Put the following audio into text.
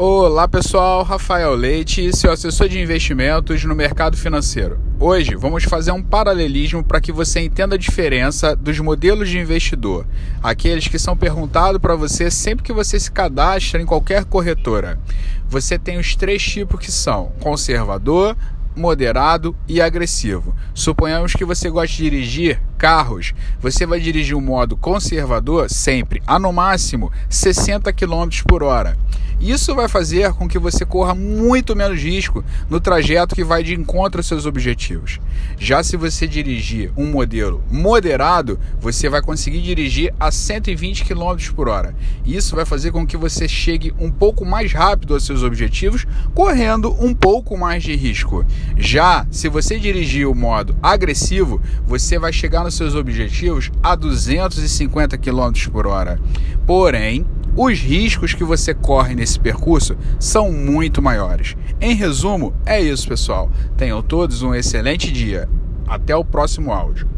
Olá pessoal, Rafael Leite, seu assessor de investimentos no mercado financeiro. Hoje vamos fazer um paralelismo para que você entenda a diferença dos modelos de investidor, aqueles que são perguntados para você sempre que você se cadastra em qualquer corretora. Você tem os três tipos que são conservador, moderado e agressivo. Suponhamos que você goste de dirigir carros. Você vai dirigir o um modo conservador sempre a no máximo 60 km por hora. Isso vai fazer com que você corra muito menos risco no trajeto que vai de encontro aos seus objetivos. Já se você dirigir um modelo moderado, você vai conseguir dirigir a 120 km por hora. Isso vai fazer com que você chegue um pouco mais rápido aos seus objetivos, correndo um pouco mais de risco. Já se você dirigir o modo agressivo, você vai chegar seus objetivos a 250 km por hora. Porém, os riscos que você corre nesse percurso são muito maiores. Em resumo, é isso, pessoal. Tenham todos um excelente dia. Até o próximo áudio.